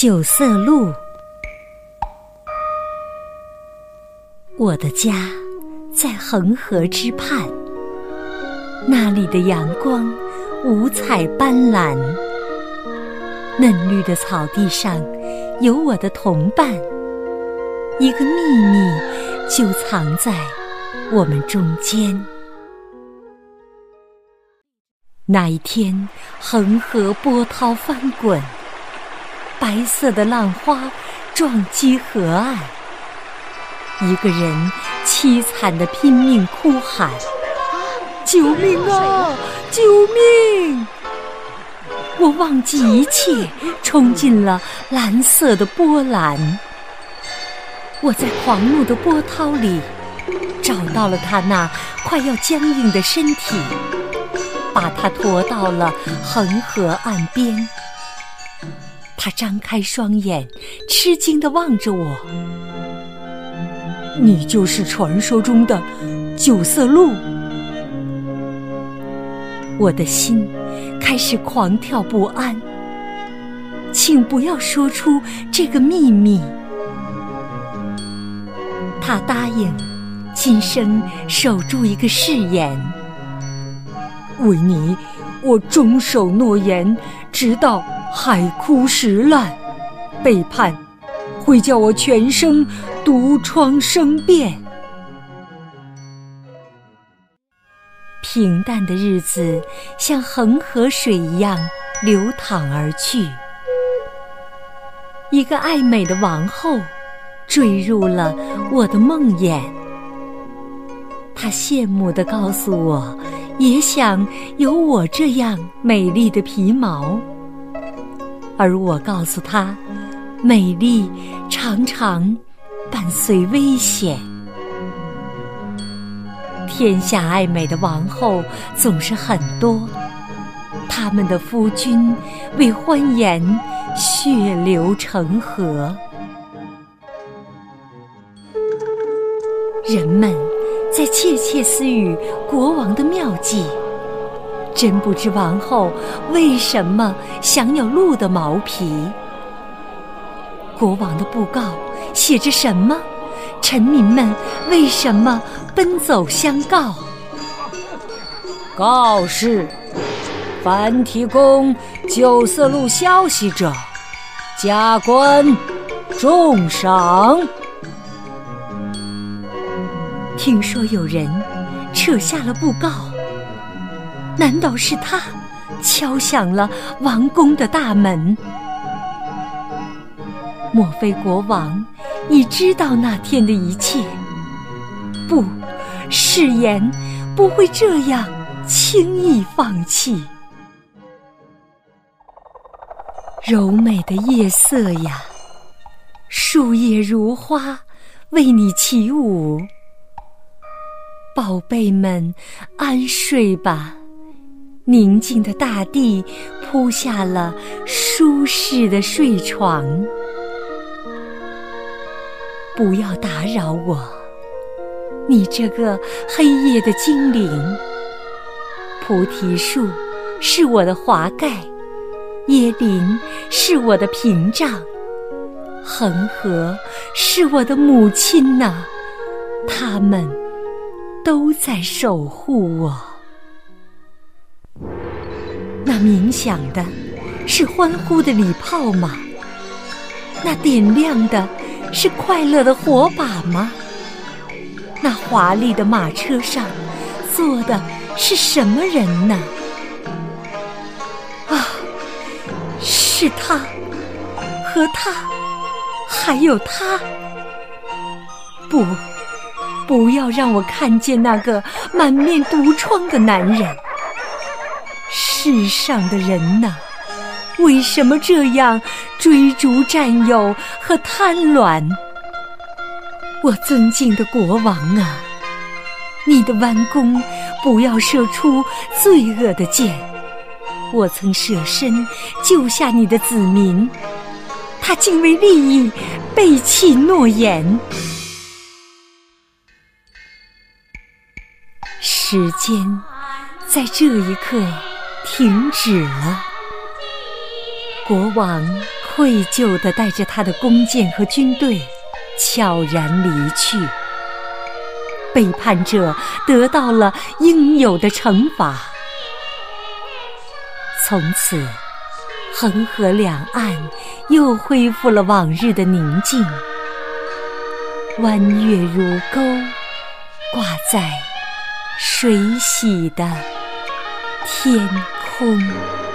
九色鹿，我的家在恒河之畔，那里的阳光五彩斑斓。嫩绿的草地上有我的同伴，一个秘密就藏在我们中间。那一天，恒河波涛翻滚。白色的浪花撞击河岸，一个人凄惨的拼命哭喊：“救命啊！救命！”我忘记一切，冲进了蓝色的波澜。我在狂怒的波涛里找到了他那快要僵硬的身体，把他驮到了恒河岸边。他张开双眼，吃惊地望着我。你就是传说中的九色鹿。我的心开始狂跳不安。请不要说出这个秘密。他答应今生守住一个誓言。维尼，我忠守诺言，直到。海枯石烂，背叛会叫我全生毒疮生变。平淡的日子像恒河水一样流淌而去。一个爱美的王后坠入了我的梦魇，她羡慕地告诉我，也想有我这样美丽的皮毛。而我告诉他，美丽常常伴随危险。天下爱美的王后总是很多，他们的夫君为欢颜血流成河。人们在窃窃私语国王的妙计。真不知王后为什么想要鹿的毛皮？国王的布告写着什么？臣民们为什么奔走相告？告示：凡提供九色鹿消息者，加官重赏。听说有人扯下了布告。难道是他敲响了王宫的大门？莫非国王已知道那天的一切？不，誓言不会这样轻易放弃。柔美的夜色呀，树叶如花，为你起舞。宝贝们，安睡吧。宁静的大地铺下了舒适的睡床，不要打扰我，你这个黑夜的精灵。菩提树是我的华盖，椰林是我的屏障，恒河是我的母亲呐，他们都在守护我。那鸣响的，是欢呼的礼炮吗？那点亮的，是快乐的火把吗？那华丽的马车上，坐的是什么人呢？啊，是他，和他，还有他。不，不要让我看见那个满面毒疮的男人。世上的人呐，为什么这样追逐、占有和贪婪？我尊敬的国王啊，你的弯弓不要射出罪恶的箭。我曾舍身救下你的子民，他竟为利益背弃诺言。时间在这一刻。停止了，国王愧疚地带着他的弓箭和军队悄然离去。背叛者得到了应有的惩罚。从此，恒河两岸又恢复了往日的宁静。弯月如钩，挂在水洗的天空。